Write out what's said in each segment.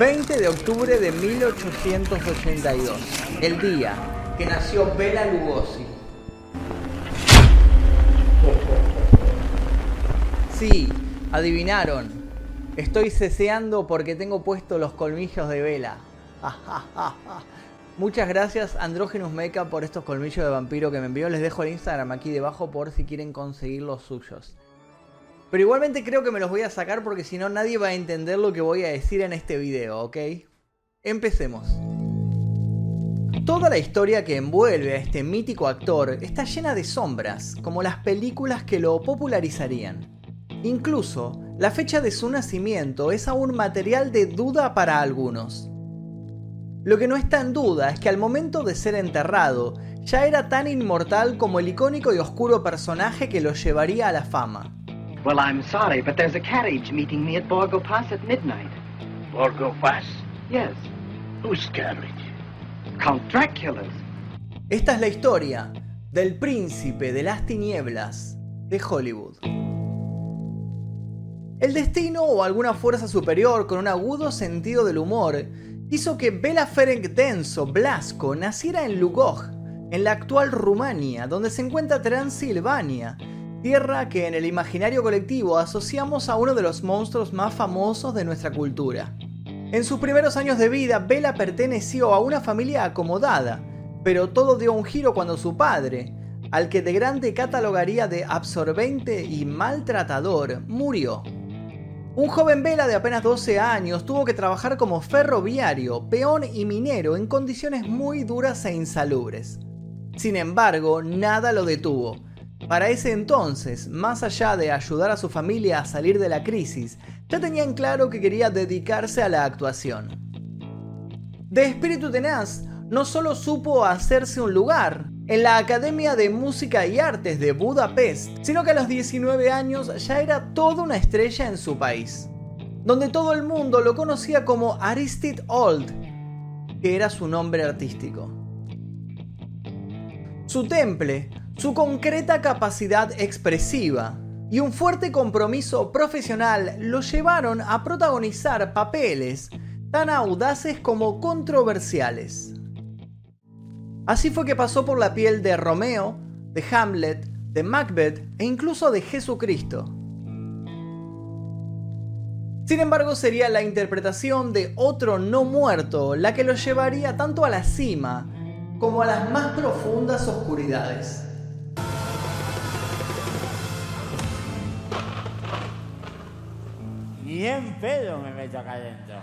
20 de octubre de 1882, el día que nació Bela Lugosi. Sí, adivinaron. Estoy ceseando porque tengo puesto los colmillos de Vela. Muchas gracias Andrógenos Mecha por estos colmillos de vampiro que me envió. Les dejo el Instagram aquí debajo por si quieren conseguir los suyos. Pero igualmente creo que me los voy a sacar porque si no nadie va a entender lo que voy a decir en este video, ¿ok? Empecemos. Toda la historia que envuelve a este mítico actor está llena de sombras, como las películas que lo popularizarían. Incluso, la fecha de su nacimiento es aún material de duda para algunos. Lo que no está en duda es que al momento de ser enterrado, ya era tan inmortal como el icónico y oscuro personaje que lo llevaría a la fama. Well, I'm sorry, but there's a carriage meeting me at Borgo Pass at midnight. Borgo Pass? Yes. Whose carriage? Count Dracula's. Esta es la historia del príncipe de las tinieblas de Hollywood. El destino o alguna fuerza superior con un agudo sentido del humor hizo que Bela Ferenc Denso Blasco naciera en Lugoj, en la actual Rumania, donde se encuentra Transilvania, tierra que en el imaginario colectivo asociamos a uno de los monstruos más famosos de nuestra cultura. En sus primeros años de vida, Bela perteneció a una familia acomodada, pero todo dio un giro cuando su padre, al que de grande catalogaría de absorbente y maltratador, murió. Un joven Vela de apenas 12 años tuvo que trabajar como ferroviario, peón y minero en condiciones muy duras e insalubres. Sin embargo, nada lo detuvo para ese entonces, más allá de ayudar a su familia a salir de la crisis, ya tenían claro que quería dedicarse a la actuación. De espíritu tenaz, no solo supo hacerse un lugar en la Academia de Música y Artes de Budapest, sino que a los 19 años ya era toda una estrella en su país, donde todo el mundo lo conocía como Aristide Old, que era su nombre artístico. Su temple su concreta capacidad expresiva y un fuerte compromiso profesional lo llevaron a protagonizar papeles tan audaces como controversiales. Así fue que pasó por la piel de Romeo, de Hamlet, de Macbeth e incluso de Jesucristo. Sin embargo, sería la interpretación de otro no muerto la que lo llevaría tanto a la cima como a las más profundas oscuridades. Bien pedo me meto acá adentro.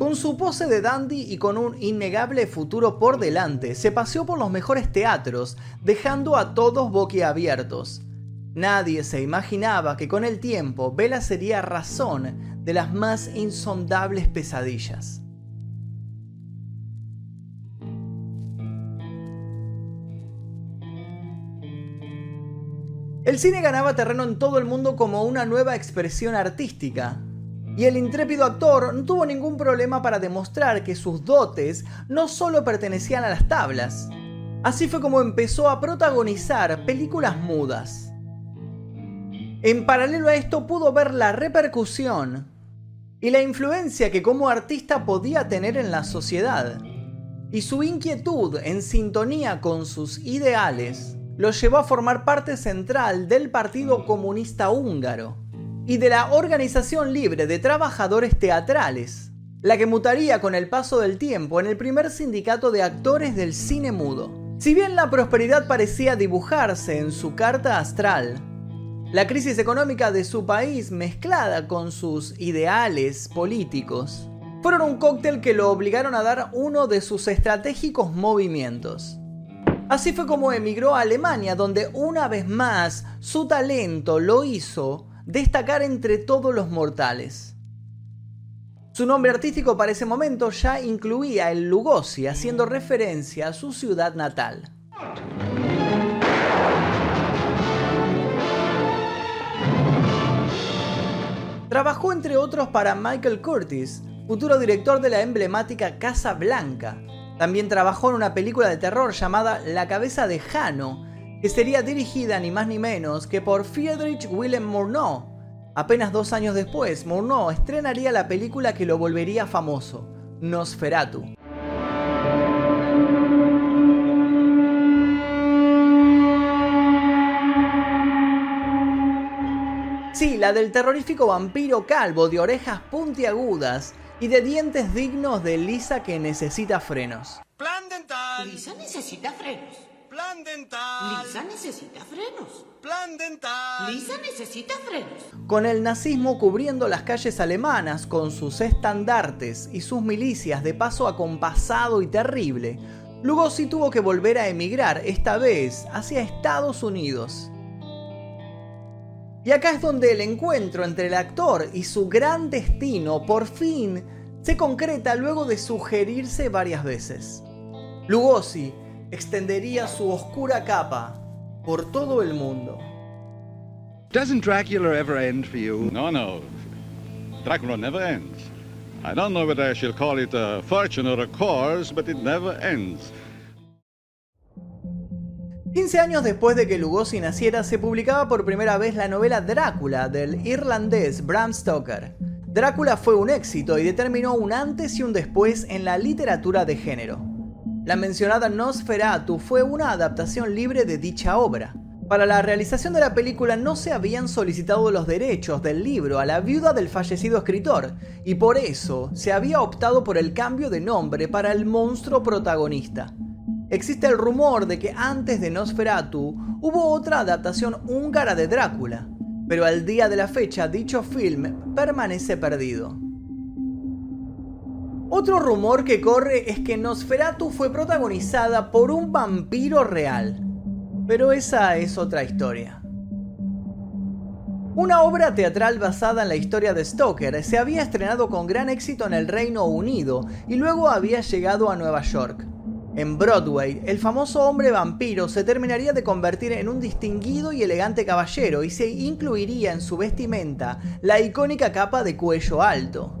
Con su pose de dandy y con un innegable futuro por delante, se paseó por los mejores teatros, dejando a todos boquiabiertos. Nadie se imaginaba que con el tiempo Vela sería razón de las más insondables pesadillas. El cine ganaba terreno en todo el mundo como una nueva expresión artística. Y el intrépido actor no tuvo ningún problema para demostrar que sus dotes no solo pertenecían a las tablas. Así fue como empezó a protagonizar películas mudas. En paralelo a esto pudo ver la repercusión y la influencia que como artista podía tener en la sociedad. Y su inquietud en sintonía con sus ideales lo llevó a formar parte central del Partido Comunista Húngaro y de la Organización Libre de Trabajadores Teatrales, la que mutaría con el paso del tiempo en el primer sindicato de actores del cine mudo. Si bien la prosperidad parecía dibujarse en su carta astral, la crisis económica de su país mezclada con sus ideales políticos fueron un cóctel que lo obligaron a dar uno de sus estratégicos movimientos Así fue como emigró a Alemania, donde una vez más su talento lo hizo destacar entre todos los mortales. Su nombre artístico para ese momento ya incluía el Lugosi, haciendo referencia a su ciudad natal. Trabajó entre otros para Michael Curtis, futuro director de la emblemática Casa Blanca, también trabajó en una película de terror llamada La cabeza de Jano, que sería dirigida ni más ni menos que por Friedrich Wilhelm Murnau, Apenas dos años después, Murnau estrenaría la película que lo volvería famoso, Nosferatu. Sí, la del terrorífico vampiro calvo de orejas puntiagudas y de dientes dignos de Lisa que necesita frenos. Plan dental. Lisa necesita frenos. Plan dental. Lisa necesita frenos. Plan dental. Lisa necesita frenos. Con el nazismo cubriendo las calles alemanas con sus estandartes y sus milicias de paso acompasado y terrible, Lugosi tuvo que volver a emigrar, esta vez hacia Estados Unidos. Y acá es donde el encuentro entre el actor y su gran destino por fin se concreta luego de sugerirse varias veces. Lugosi extendería su oscura capa por todo el mundo. Doesn't Dracula ever end for you? No, no. Dracula never ends. I don't know whether I shall call it a fortune or a cause, but it never ends. 15 años después de que Lugosi naciera, se publicaba por primera vez la novela Drácula del irlandés Bram Stoker. Drácula fue un éxito y determinó un antes y un después en la literatura de género. La mencionada Nosferatu fue una adaptación libre de dicha obra. Para la realización de la película no se habían solicitado los derechos del libro a la viuda del fallecido escritor, y por eso se había optado por el cambio de nombre para el monstruo protagonista. Existe el rumor de que antes de Nosferatu hubo otra adaptación húngara de Drácula, pero al día de la fecha dicho film permanece perdido. Otro rumor que corre es que Nosferatu fue protagonizada por un vampiro real, pero esa es otra historia. Una obra teatral basada en la historia de Stoker se había estrenado con gran éxito en el Reino Unido y luego había llegado a Nueva York. En Broadway, el famoso hombre vampiro se terminaría de convertir en un distinguido y elegante caballero y se incluiría en su vestimenta la icónica capa de cuello alto.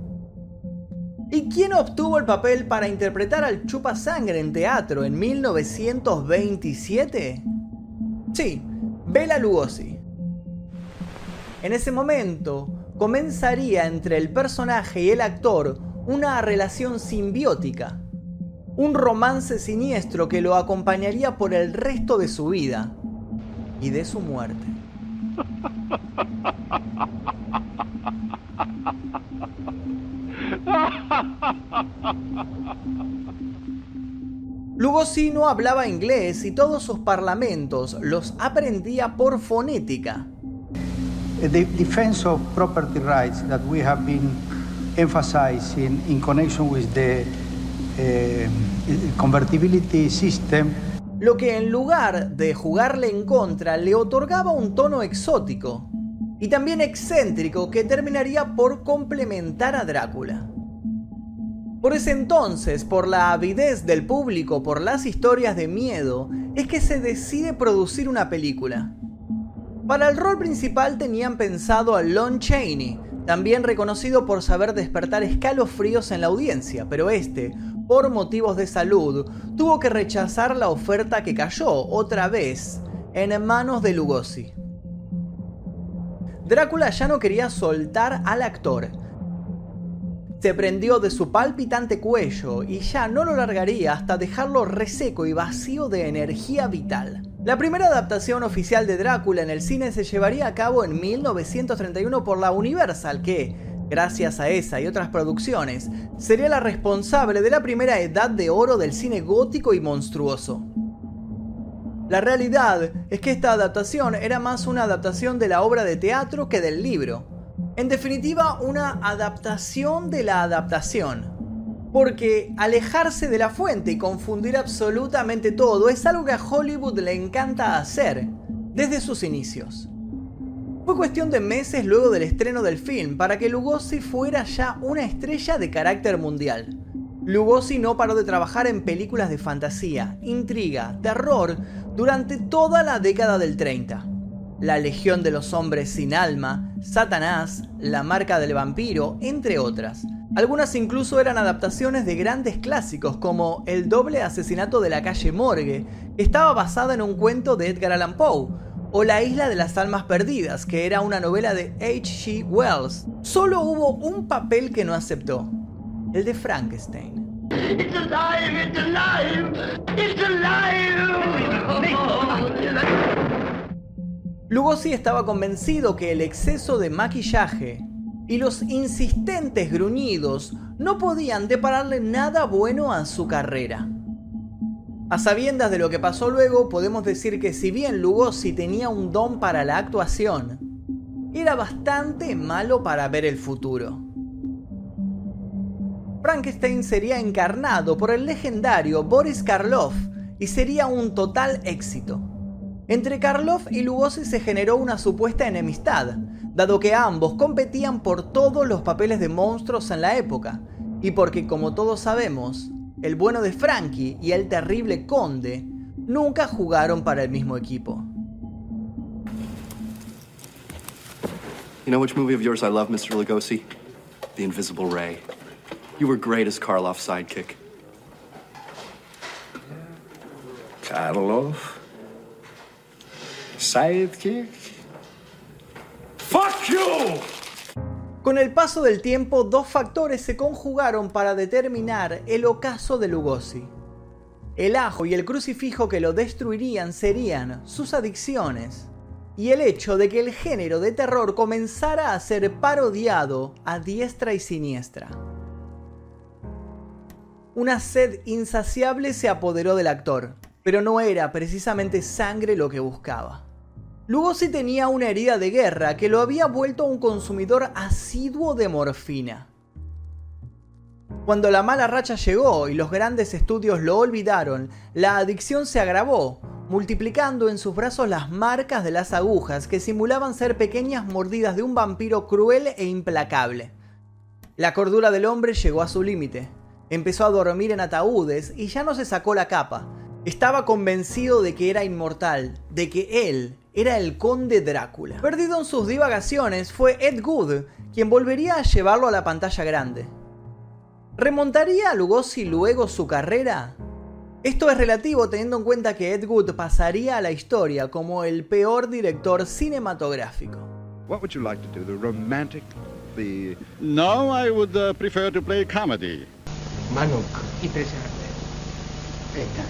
¿Y quién obtuvo el papel para interpretar al Chupa Sangre en teatro en 1927? Sí, Bela Lugosi. En ese momento, comenzaría entre el personaje y el actor una relación simbiótica un romance siniestro que lo acompañaría por el resto de su vida y de su muerte. Lugosi no hablaba inglés y todos sus parlamentos los aprendía por fonética. Eh, convertibility system. Lo que en lugar de jugarle en contra le otorgaba un tono exótico y también excéntrico que terminaría por complementar a Drácula. Por ese entonces, por la avidez del público por las historias de miedo, es que se decide producir una película. Para el rol principal tenían pensado a Lon Chaney, también reconocido por saber despertar escalofríos en la audiencia, pero este, por motivos de salud, tuvo que rechazar la oferta que cayó otra vez en manos de Lugosi. Drácula ya no quería soltar al actor. Se prendió de su palpitante cuello y ya no lo largaría hasta dejarlo reseco y vacío de energía vital. La primera adaptación oficial de Drácula en el cine se llevaría a cabo en 1931 por la Universal, que, gracias a esa y otras producciones, sería la responsable de la primera edad de oro del cine gótico y monstruoso. La realidad es que esta adaptación era más una adaptación de la obra de teatro que del libro. En definitiva, una adaptación de la adaptación. Porque alejarse de la fuente y confundir absolutamente todo es algo que a Hollywood le encanta hacer desde sus inicios. Fue cuestión de meses luego del estreno del film para que Lugosi fuera ya una estrella de carácter mundial. Lugosi no paró de trabajar en películas de fantasía, intriga, terror durante toda la década del 30. La Legión de los Hombres sin Alma, Satanás, La Marca del Vampiro, entre otras. Algunas incluso eran adaptaciones de grandes clásicos como El doble asesinato de la calle Morgue, que estaba basada en un cuento de Edgar Allan Poe, o La isla de las almas perdidas, que era una novela de H.G. Wells. Solo hubo un papel que no aceptó, el de Frankenstein. It's alive! It's alive! It's alive! Lugosi estaba convencido que el exceso de maquillaje y los insistentes gruñidos no podían depararle nada bueno a su carrera. A sabiendas de lo que pasó luego, podemos decir que si bien Lugosi tenía un don para la actuación, era bastante malo para ver el futuro. Frankenstein sería encarnado por el legendario Boris Karloff y sería un total éxito. Entre Karloff y Lugosi se generó una supuesta enemistad, dado que ambos competían por todos los papeles de monstruos en la época, y porque como todos sabemos, el bueno de Frankie y el terrible Conde nunca jugaron para el mismo equipo. You know which movie of yours I love, Mr. Lugosi? The Invisible Ray. You were great as Karloff's sidekick. Karloff? Sidekick? Fuck you! Con el paso del tiempo, dos factores se conjugaron para determinar el ocaso de Lugosi. El ajo y el crucifijo que lo destruirían serían sus adicciones y el hecho de que el género de terror comenzara a ser parodiado a diestra y siniestra. Una sed insaciable se apoderó del actor, pero no era precisamente sangre lo que buscaba. Lugosi tenía una herida de guerra que lo había vuelto un consumidor asiduo de morfina. Cuando la mala racha llegó y los grandes estudios lo olvidaron, la adicción se agravó, multiplicando en sus brazos las marcas de las agujas que simulaban ser pequeñas mordidas de un vampiro cruel e implacable. La cordura del hombre llegó a su límite. Empezó a dormir en ataúdes y ya no se sacó la capa. Estaba convencido de que era inmortal, de que él era el conde Drácula. Perdido en sus divagaciones, fue Ed Wood quien volvería a llevarlo a la pantalla grande. ¿Remontaría a Lugosi luego su carrera? Esto es relativo teniendo en cuenta que Ed Wood pasaría a la historia como el peor director cinematográfico. What would you like to do? The romantic, the No, I would uh, prefer to play comedy. Manuk i presente. Eta.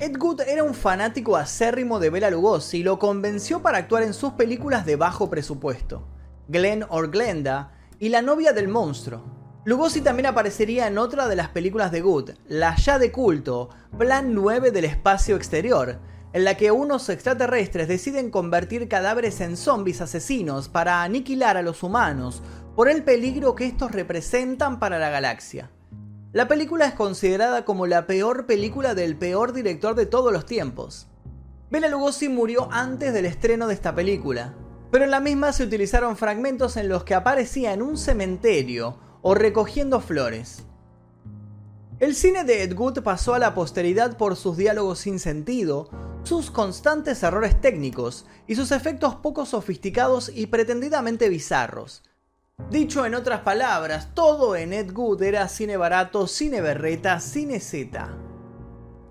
Ed Wood era un fanático acérrimo de Bela Lugosi y lo convenció para actuar en sus películas de bajo presupuesto, Glenn or Glenda y La novia del monstruo. Lugosi también aparecería en otra de las películas de Wood, la ya de culto Plan 9 del espacio exterior, en la que unos extraterrestres deciden convertir cadáveres en zombies asesinos para aniquilar a los humanos por el peligro que estos representan para la galaxia. La película es considerada como la peor película del peor director de todos los tiempos. Bela Lugosi murió antes del estreno de esta película, pero en la misma se utilizaron fragmentos en los que aparecía en un cementerio o recogiendo flores. El cine de Ed Wood pasó a la posteridad por sus diálogos sin sentido, sus constantes errores técnicos y sus efectos poco sofisticados y pretendidamente bizarros. Dicho en otras palabras, todo en Ed Wood era cine barato, cine berreta, cine Z.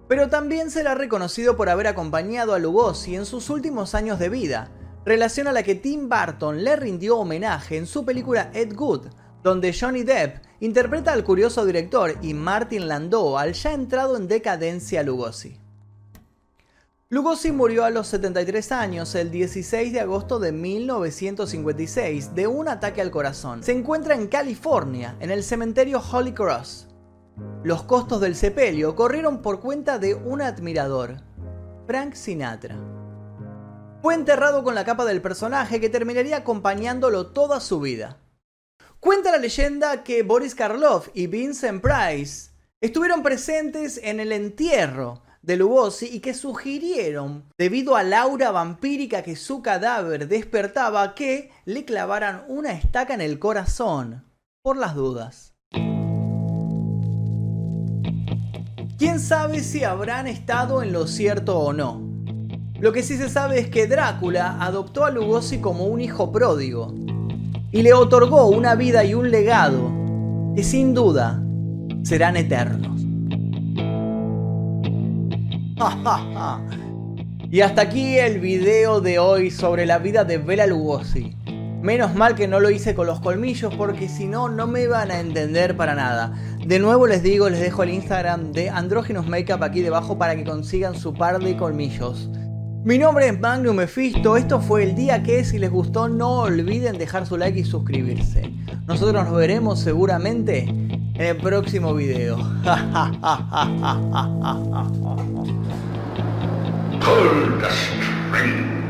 Pero también será reconocido por haber acompañado a Lugosi en sus últimos años de vida, relación a la que Tim Burton le rindió homenaje en su película Ed Wood, donde Johnny Depp interpreta al curioso director y Martin Landau al ya entrado en decadencia Lugosi. Lugosi murió a los 73 años el 16 de agosto de 1956 de un ataque al corazón. Se encuentra en California, en el cementerio Holy Cross. Los costos del sepelio corrieron por cuenta de un admirador, Frank Sinatra. Fue enterrado con la capa del personaje que terminaría acompañándolo toda su vida. Cuenta la leyenda que Boris Karloff y Vincent Price estuvieron presentes en el entierro de Lugosi y que sugirieron, debido al aura vampírica que su cadáver despertaba, que le clavaran una estaca en el corazón, por las dudas. ¿Quién sabe si habrán estado en lo cierto o no? Lo que sí se sabe es que Drácula adoptó a Lugosi como un hijo pródigo y le otorgó una vida y un legado que sin duda serán eternos. Y hasta aquí el video de hoy sobre la vida de Bela Lugosi. Menos mal que no lo hice con los colmillos porque si no, no me iban a entender para nada. De nuevo les digo, les dejo el Instagram de Andrógenos Makeup aquí debajo para que consigan su par de colmillos. Mi nombre es Magnum Mephisto, esto fue el día que si les gustó no olviden dejar su like y suscribirse. Nosotros nos veremos seguramente en el próximo video. Pull the.